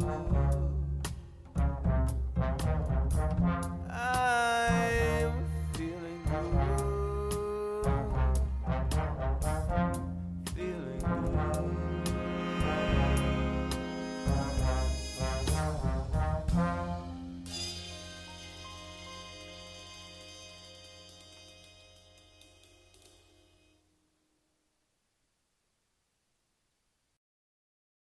love.